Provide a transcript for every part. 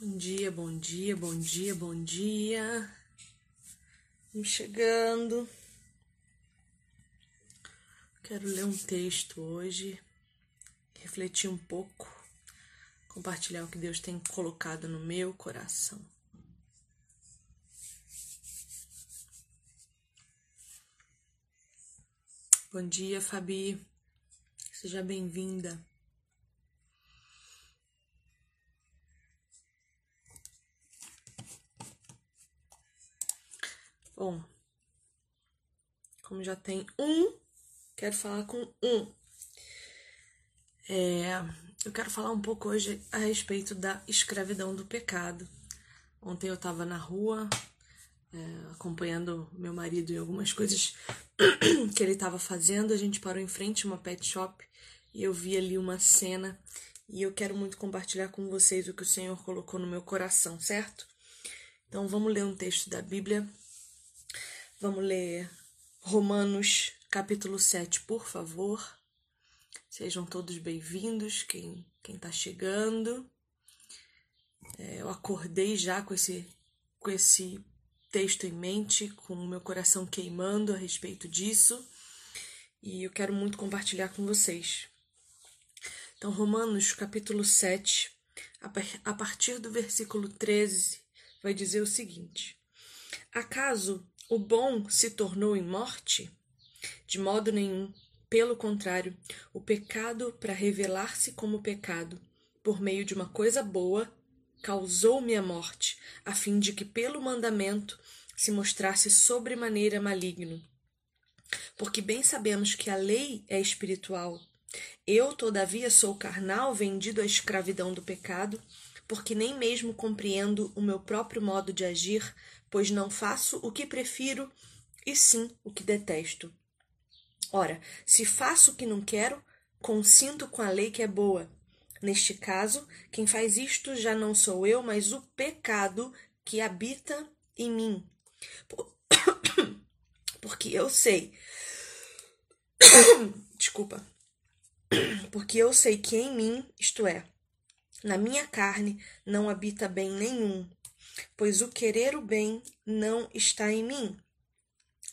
Bom dia, bom dia, bom dia, bom dia. Vamos chegando. Quero ler um texto hoje, refletir um pouco, compartilhar o que Deus tem colocado no meu coração. Bom dia, Fabi. Seja bem-vinda. Bom, como já tem um, quero falar com um. É, eu quero falar um pouco hoje a respeito da escravidão do pecado. Ontem eu estava na rua é, acompanhando meu marido em algumas coisas que ele estava fazendo. A gente parou em frente a uma pet shop e eu vi ali uma cena e eu quero muito compartilhar com vocês o que o Senhor colocou no meu coração, certo? Então vamos ler um texto da Bíblia Vamos ler Romanos capítulo 7, por favor. Sejam todos bem-vindos, quem está chegando. É, eu acordei já com esse, com esse texto em mente, com o meu coração queimando a respeito disso, e eu quero muito compartilhar com vocês. Então, Romanos capítulo 7, a partir do versículo 13, vai dizer o seguinte: Acaso o bom se tornou em morte? De modo nenhum. Pelo contrário, o pecado, para revelar-se como pecado, por meio de uma coisa boa, causou-me a morte, a fim de que pelo mandamento se mostrasse sobremaneira maligno. Porque bem sabemos que a lei é espiritual. Eu, todavia, sou carnal, vendido à escravidão do pecado, porque nem mesmo compreendo o meu próprio modo de agir, pois não faço o que prefiro, e sim o que detesto. Ora, se faço o que não quero, consinto com a lei que é boa. Neste caso, quem faz isto já não sou eu, mas o pecado que habita em mim. Porque eu sei. Desculpa. Porque eu sei que em mim, isto é, na minha carne, não habita bem nenhum, pois o querer o bem não está em mim,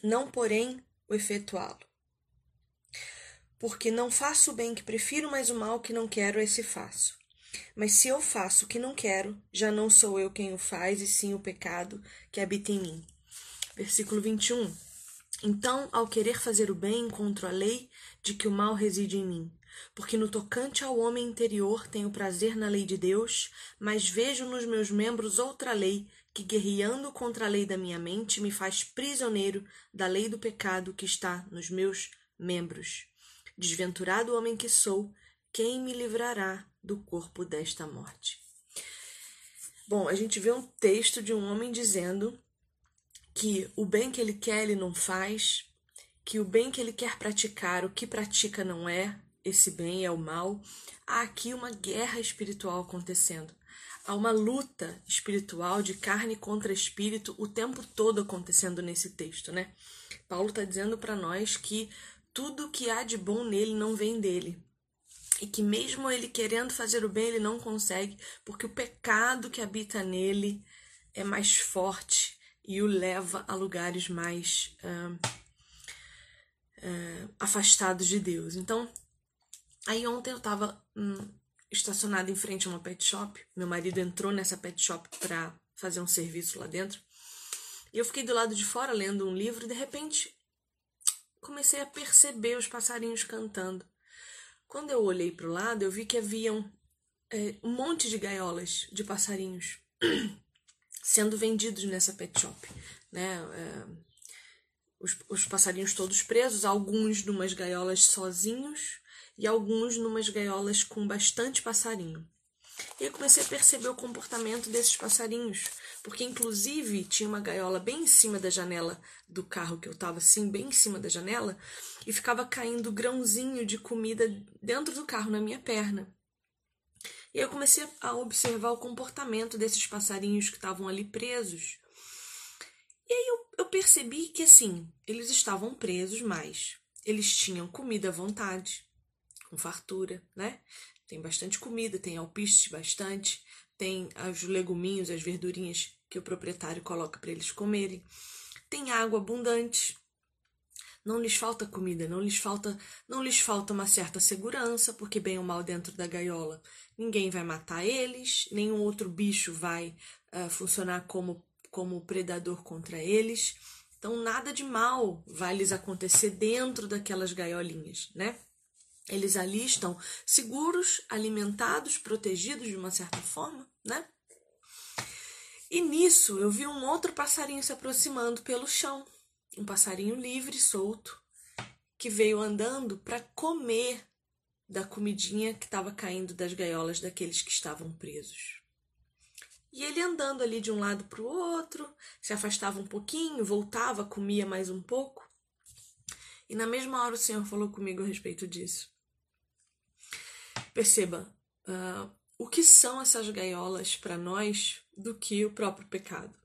não porém o efetuá-lo. Porque não faço o bem que prefiro, mas o mal que não quero, esse faço. Mas se eu faço o que não quero, já não sou eu quem o faz, e sim o pecado que habita em mim. Versículo 21. Então, ao querer fazer o bem, encontro a lei de que o mal reside em mim. Porque no tocante ao homem interior tenho prazer na lei de Deus, mas vejo nos meus membros outra lei que, guerreando contra a lei da minha mente, me faz prisioneiro da lei do pecado que está nos meus membros. Desventurado homem que sou, quem me livrará do corpo desta morte? Bom, a gente vê um texto de um homem dizendo que o bem que ele quer ele não faz, que o bem que ele quer praticar, o que pratica não é, esse bem é o mal, há aqui uma guerra espiritual acontecendo. Há uma luta espiritual de carne contra espírito o tempo todo acontecendo nesse texto, né? Paulo está dizendo para nós que tudo que há de bom nele não vem dele. E que mesmo ele querendo fazer o bem, ele não consegue, porque o pecado que habita nele é mais forte e o leva a lugares mais uh, uh, afastados de Deus. Então, Aí ontem eu tava hum, estacionada em frente a uma pet shop. Meu marido entrou nessa pet shop pra fazer um serviço lá dentro. E eu fiquei do lado de fora lendo um livro e de repente comecei a perceber os passarinhos cantando. Quando eu olhei para o lado, eu vi que haviam é, um monte de gaiolas de passarinhos sendo vendidos nessa pet shop. Né? É, os, os passarinhos todos presos, alguns numas gaiolas sozinhos e alguns numas gaiolas com bastante passarinho. E eu comecei a perceber o comportamento desses passarinhos, porque inclusive tinha uma gaiola bem em cima da janela do carro que eu estava assim, bem em cima da janela, e ficava caindo grãozinho de comida dentro do carro na minha perna. E eu comecei a observar o comportamento desses passarinhos que estavam ali presos. E aí eu, eu percebi que assim, eles estavam presos, mas eles tinham comida à vontade com fartura, né? Tem bastante comida, tem alpiste bastante, tem os leguminhos, as verdurinhas que o proprietário coloca para eles comerem, tem água abundante. Não lhes falta comida, não lhes falta, não lhes falta uma certa segurança, porque bem ou mal dentro da gaiola, ninguém vai matar eles, nenhum outro bicho vai uh, funcionar como como predador contra eles. Então nada de mal vai lhes acontecer dentro daquelas gaiolinhas, né? Eles ali estão seguros, alimentados, protegidos de uma certa forma, né? E nisso eu vi um outro passarinho se aproximando pelo chão, um passarinho livre, solto, que veio andando para comer da comidinha que estava caindo das gaiolas daqueles que estavam presos. E ele andando ali de um lado para o outro, se afastava um pouquinho, voltava, comia mais um pouco. E na mesma hora o Senhor falou comigo a respeito disso. Perceba, uh, o que são essas gaiolas para nós do que o próprio pecado,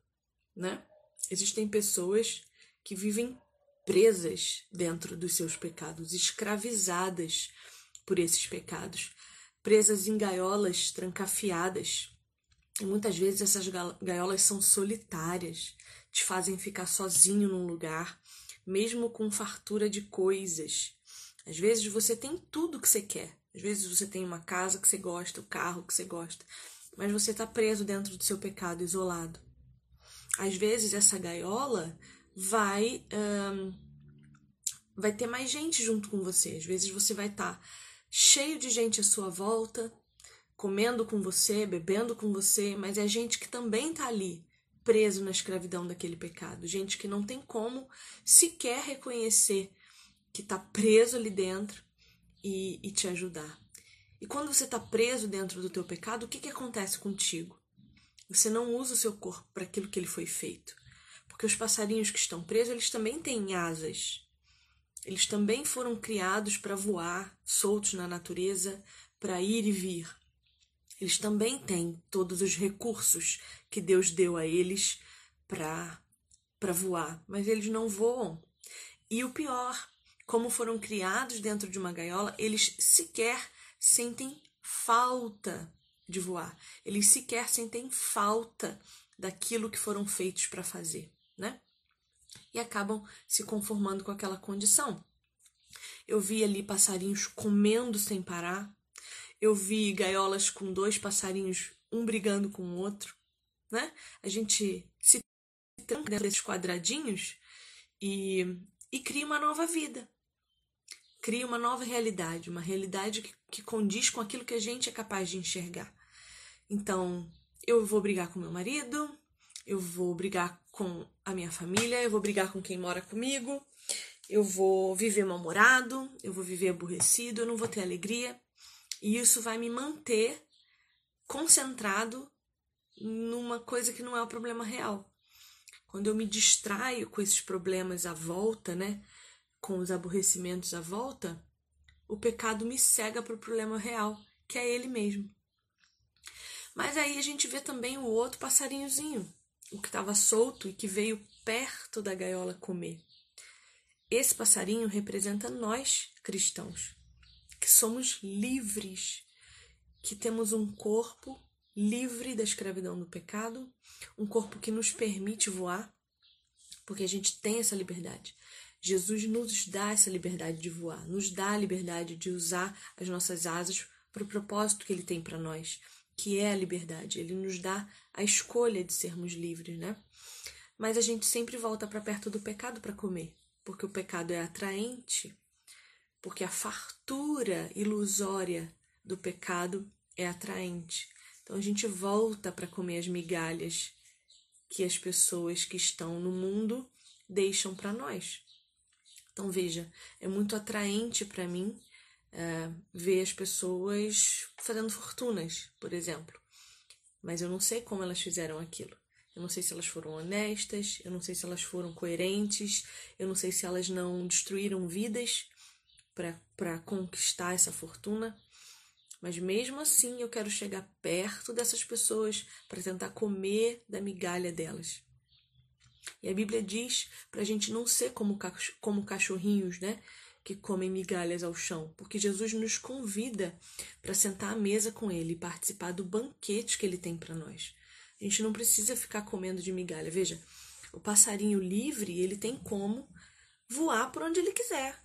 né? Existem pessoas que vivem presas dentro dos seus pecados, escravizadas por esses pecados, presas em gaiolas trancafiadas, e muitas vezes essas gaiolas são solitárias, te fazem ficar sozinho num lugar, mesmo com fartura de coisas. Às vezes você tem tudo que você quer. Às vezes você tem uma casa que você gosta, o carro que você gosta, mas você está preso dentro do seu pecado, isolado. Às vezes essa gaiola vai um, vai ter mais gente junto com você. Às vezes você vai estar tá cheio de gente à sua volta, comendo com você, bebendo com você, mas é gente que também está ali, preso na escravidão daquele pecado. Gente que não tem como sequer reconhecer que está preso ali dentro e, e, te ajudar. E quando você está preso dentro do teu pecado, o que, que acontece contigo? Você não usa o seu corpo para aquilo que ele foi feito. Porque os passarinhos que estão presos, eles também têm asas. Eles também foram criados para voar, soltos na natureza, para ir e vir. Eles também têm todos os recursos que Deus deu a eles para para voar, mas eles não voam. E o pior, como foram criados dentro de uma gaiola, eles sequer sentem falta de voar. Eles sequer sentem falta daquilo que foram feitos para fazer, né? E acabam se conformando com aquela condição. Eu vi ali passarinhos comendo sem parar, eu vi gaiolas com dois passarinhos, um brigando com o outro, né? A gente se tranca dentro desses quadradinhos e, e cria uma nova vida. Cria uma nova realidade, uma realidade que, que condiz com aquilo que a gente é capaz de enxergar. Então, eu vou brigar com meu marido, eu vou brigar com a minha família, eu vou brigar com quem mora comigo, eu vou viver mal-humorado, eu vou viver aborrecido, eu não vou ter alegria. E isso vai me manter concentrado numa coisa que não é o problema real. Quando eu me distraio com esses problemas à volta, né, com os aborrecimentos à volta, o pecado me cega para o problema real, que é ele mesmo. Mas aí a gente vê também o outro passarinhozinho, o que estava solto e que veio perto da gaiola comer. Esse passarinho representa nós, cristãos que somos livres, que temos um corpo livre da escravidão do pecado, um corpo que nos permite voar, porque a gente tem essa liberdade. Jesus nos dá essa liberdade de voar, nos dá a liberdade de usar as nossas asas para o propósito que ele tem para nós, que é a liberdade. Ele nos dá a escolha de sermos livres, né? Mas a gente sempre volta para perto do pecado para comer, porque o pecado é atraente, porque a fartura ilusória do pecado é atraente. Então a gente volta para comer as migalhas que as pessoas que estão no mundo deixam para nós. Então veja, é muito atraente para mim é, ver as pessoas fazendo fortunas, por exemplo. Mas eu não sei como elas fizeram aquilo. Eu não sei se elas foram honestas, eu não sei se elas foram coerentes, eu não sei se elas não destruíram vidas para conquistar essa fortuna. Mas mesmo assim eu quero chegar perto dessas pessoas para tentar comer da migalha delas. E a Bíblia diz para a gente não ser como, cachorrinhos, né? que comem migalhas ao chão, porque Jesus nos convida para sentar à mesa com ele e participar do banquete que ele tem para nós. A gente não precisa ficar comendo de migalha. Veja, o passarinho livre, ele tem como voar por onde ele quiser.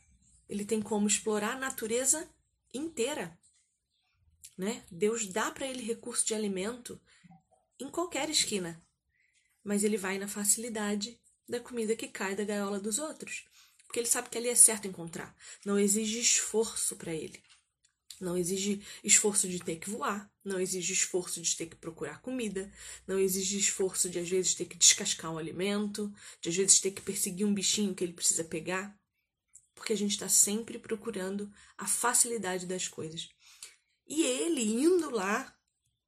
Ele tem como explorar a natureza inteira. Né? Deus dá para ele recurso de alimento em qualquer esquina, mas ele vai na facilidade da comida que cai da gaiola dos outros, porque ele sabe que ali é certo encontrar. Não exige esforço para ele. Não exige esforço de ter que voar, não exige esforço de ter que procurar comida, não exige esforço de às vezes ter que descascar um alimento, de às vezes ter que perseguir um bichinho que ele precisa pegar, porque a gente está sempre procurando a facilidade das coisas. E ele indo lá,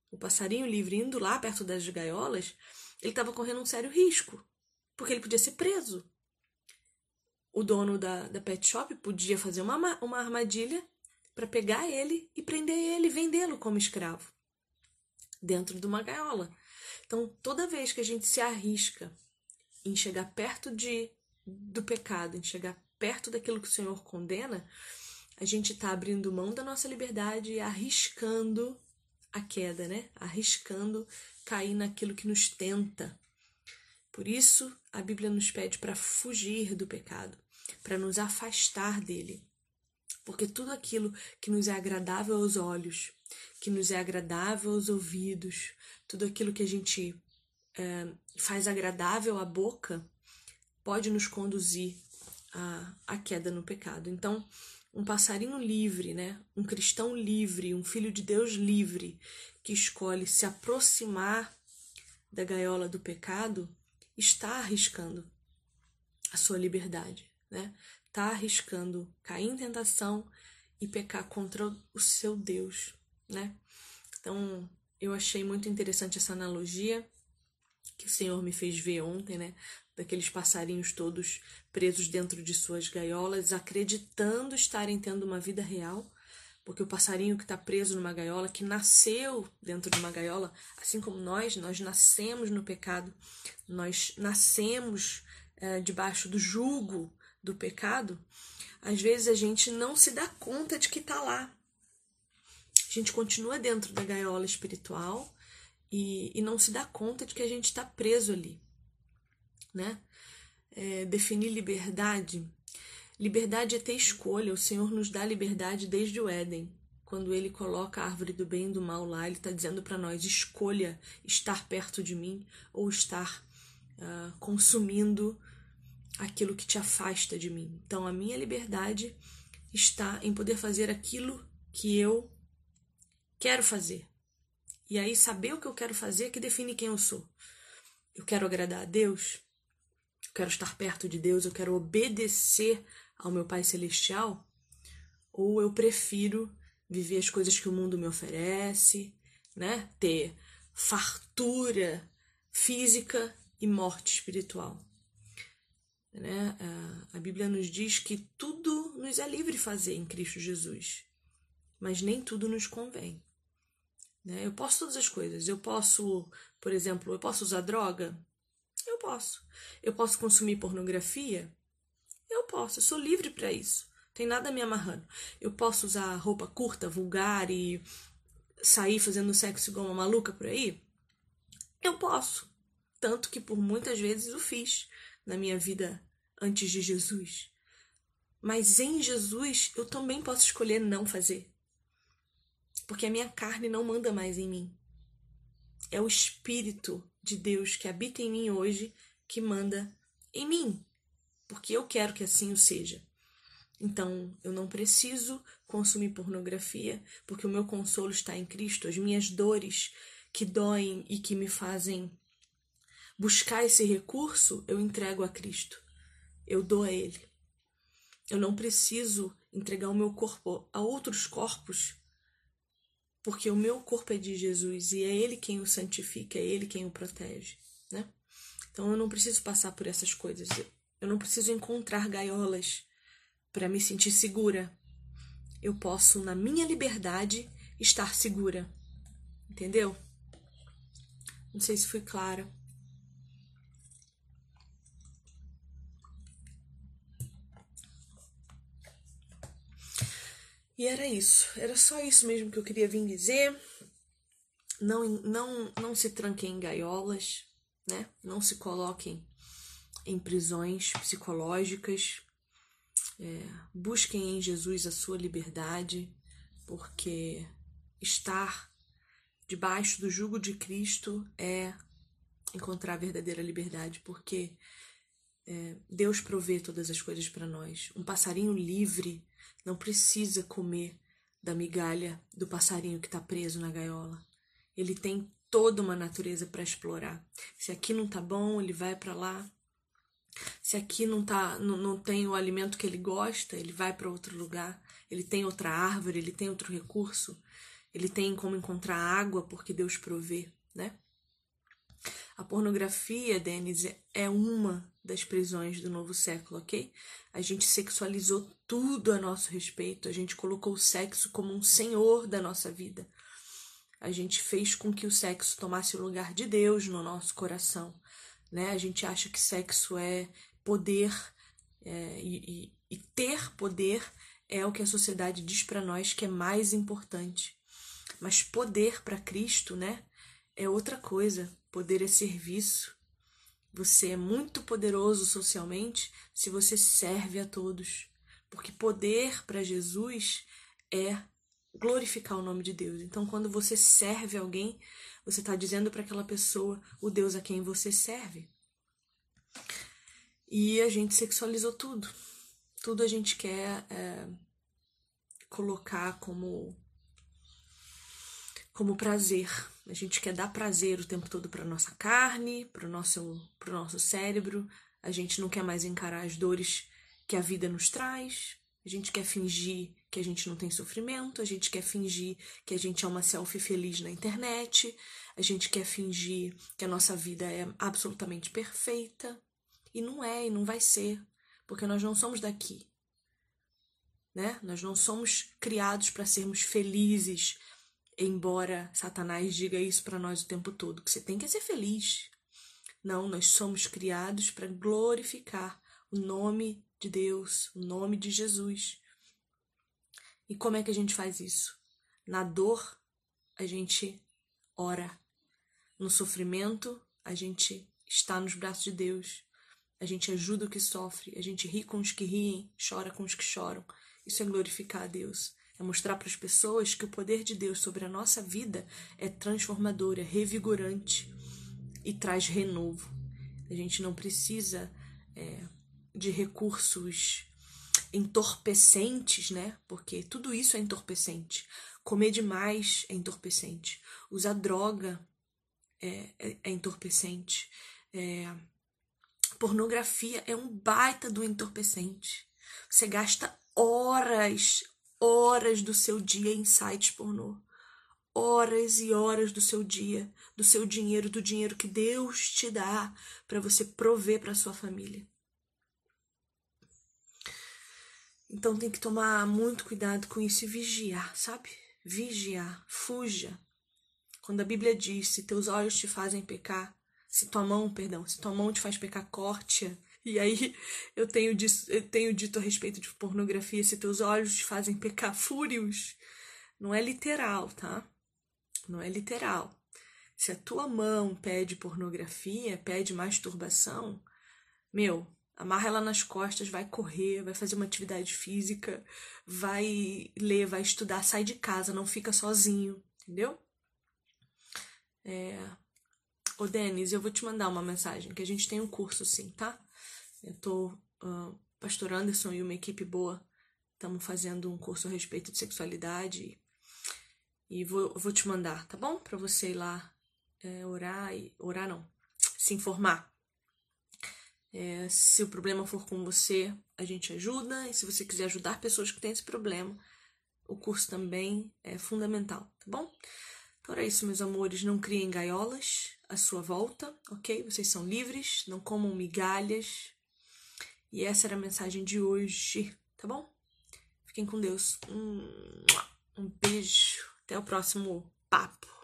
o passarinho livre indo lá perto das gaiolas, ele estava correndo um sério risco, porque ele podia ser preso. O dono da, da pet shop podia fazer uma, uma armadilha para pegar ele e prender ele vendê-lo como escravo dentro de uma gaiola. Então, toda vez que a gente se arrisca em chegar perto de do pecado, em chegar perto daquilo que o Senhor condena, a gente está abrindo mão da nossa liberdade e arriscando a queda, né? Arriscando cair naquilo que nos tenta. Por isso, a Bíblia nos pede para fugir do pecado, para nos afastar dele. Porque tudo aquilo que nos é agradável aos olhos, que nos é agradável aos ouvidos, tudo aquilo que a gente é, faz agradável à boca, pode nos conduzir à, à queda no pecado. Então, um passarinho livre, né? um cristão livre, um filho de Deus livre, que escolhe se aproximar da gaiola do pecado, está arriscando a sua liberdade, né? está arriscando cair em tentação e pecar contra o seu Deus, né? Então, eu achei muito interessante essa analogia que o Senhor me fez ver ontem, né? Daqueles passarinhos todos presos dentro de suas gaiolas, acreditando estarem tendo uma vida real, porque o passarinho que está preso numa gaiola, que nasceu dentro de uma gaiola, assim como nós, nós nascemos no pecado, nós nascemos é, debaixo do jugo do pecado, às vezes a gente não se dá conta de que está lá. A gente continua dentro da gaiola espiritual e, e não se dá conta de que a gente está preso ali. Né? É, definir liberdade. Liberdade é ter escolha. O Senhor nos dá liberdade desde o Éden. Quando ele coloca a árvore do bem e do mal lá, ele está dizendo para nós: escolha estar perto de mim ou estar uh, consumindo aquilo que te afasta de mim. Então, a minha liberdade está em poder fazer aquilo que eu quero fazer. E aí, saber o que eu quero fazer é que define quem eu sou. Eu quero agradar a Deus, eu quero estar perto de Deus, eu quero obedecer ao meu Pai Celestial, ou eu prefiro viver as coisas que o mundo me oferece, né? Ter fartura física e morte espiritual. Né? A Bíblia nos diz que tudo nos é livre fazer em Cristo Jesus, mas nem tudo nos convém. Né? Eu posso todas as coisas. Eu posso, por exemplo, eu posso usar droga? Eu posso. Eu posso consumir pornografia? Eu posso. Eu sou livre para isso. Tem nada me amarrando. Eu posso usar roupa curta, vulgar e sair fazendo sexo igual uma maluca por aí? Eu posso. Tanto que por muitas vezes o fiz na minha vida antes de Jesus. Mas em Jesus eu também posso escolher não fazer. Porque a minha carne não manda mais em mim. É o Espírito de Deus que habita em mim hoje que manda em mim. Porque eu quero que assim o seja. Então, eu não preciso consumir pornografia, porque o meu consolo está em Cristo. As minhas dores que doem e que me fazem buscar esse recurso, eu entrego a Cristo eu dou a Ele. Eu não preciso entregar o meu corpo a outros corpos, porque o meu corpo é de Jesus e é Ele quem o santifica, é Ele quem o protege, né? Então eu não preciso passar por essas coisas. Eu não preciso encontrar gaiolas para me sentir segura. Eu posso, na minha liberdade, estar segura. Entendeu? Não sei se fui clara. E era isso, era só isso mesmo que eu queria vir dizer. Não, não, não se tranquem em gaiolas, né? Não se coloquem em prisões psicológicas. É, busquem em Jesus a sua liberdade, porque estar debaixo do jugo de Cristo é encontrar a verdadeira liberdade, porque é, Deus provê todas as coisas para nós. Um passarinho livre não precisa comer da migalha do passarinho que está preso na gaiola. Ele tem toda uma natureza para explorar. Se aqui não tá bom, ele vai para lá. Se aqui não tá, não, não tem o alimento que ele gosta, ele vai para outro lugar. Ele tem outra árvore, ele tem outro recurso. Ele tem como encontrar água porque Deus provê, né? A pornografia, Denise, é uma das prisões do novo século, ok? A gente sexualizou tudo a nosso respeito, a gente colocou o sexo como um senhor da nossa vida. A gente fez com que o sexo tomasse o lugar de Deus no nosso coração, né? A gente acha que sexo é poder é, e, e, e ter poder é o que a sociedade diz para nós que é mais importante. Mas poder para Cristo, né, é outra coisa. Poder é serviço. Você é muito poderoso socialmente se você serve a todos. Porque poder para Jesus é glorificar o nome de Deus. Então, quando você serve alguém, você está dizendo para aquela pessoa o Deus a quem você serve. E a gente sexualizou tudo. Tudo a gente quer é, colocar como como prazer. A gente quer dar prazer o tempo todo para nossa carne, para o nosso, nosso cérebro. A gente não quer mais encarar as dores que a vida nos traz. A gente quer fingir que a gente não tem sofrimento. A gente quer fingir que a gente é uma selfie feliz na internet. A gente quer fingir que a nossa vida é absolutamente perfeita. E não é, e não vai ser, porque nós não somos daqui. Né? Nós não somos criados para sermos felizes, embora Satanás diga isso para nós o tempo todo, que você tem que ser feliz. Não, nós somos criados para glorificar o nome de Deus, o nome de Jesus. E como é que a gente faz isso? Na dor, a gente ora. No sofrimento, a gente está nos braços de Deus. A gente ajuda o que sofre, a gente ri com os que riem, chora com os que choram. Isso é glorificar a Deus. É mostrar para as pessoas que o poder de Deus sobre a nossa vida é transformador, é revigorante e traz renovo. A gente não precisa é, de recursos entorpecentes, né? Porque tudo isso é entorpecente. Comer demais é entorpecente. Usar droga é, é, é entorpecente. É, pornografia é um baita do entorpecente. Você gasta horas, horas do seu dia em sites pornô. Horas e horas do seu dia, do seu dinheiro, do dinheiro que Deus te dá para você prover para sua família. Então tem que tomar muito cuidado com isso e vigiar, sabe? Vigiar, fuja. Quando a Bíblia diz: se teus olhos te fazem pecar, se tua mão, perdão, se tua mão te faz pecar, corte-a e aí eu tenho, dito, eu tenho dito a respeito de pornografia, se teus olhos te fazem pecar fúrios, não é literal, tá? Não é literal. Se a tua mão pede pornografia, pede masturbação, meu, amarra ela nas costas, vai correr, vai fazer uma atividade física, vai ler, vai estudar, sai de casa, não fica sozinho, entendeu? É... Ô, Denis, eu vou te mandar uma mensagem, que a gente tem um curso sim, tá? Eu tô, uh, pastor Anderson e uma equipe boa, estamos fazendo um curso a respeito de sexualidade e vou, vou te mandar, tá bom? Para você ir lá é, orar e orar não, se informar. É, se o problema for com você, a gente ajuda. E se você quiser ajudar pessoas que têm esse problema, o curso também é fundamental, tá bom? Então é isso, meus amores. Não criem gaiolas à sua volta, ok? Vocês são livres, não comam migalhas, e essa era a mensagem de hoje, tá bom? Fiquem com Deus. Um, um beijo. Até o próximo papo.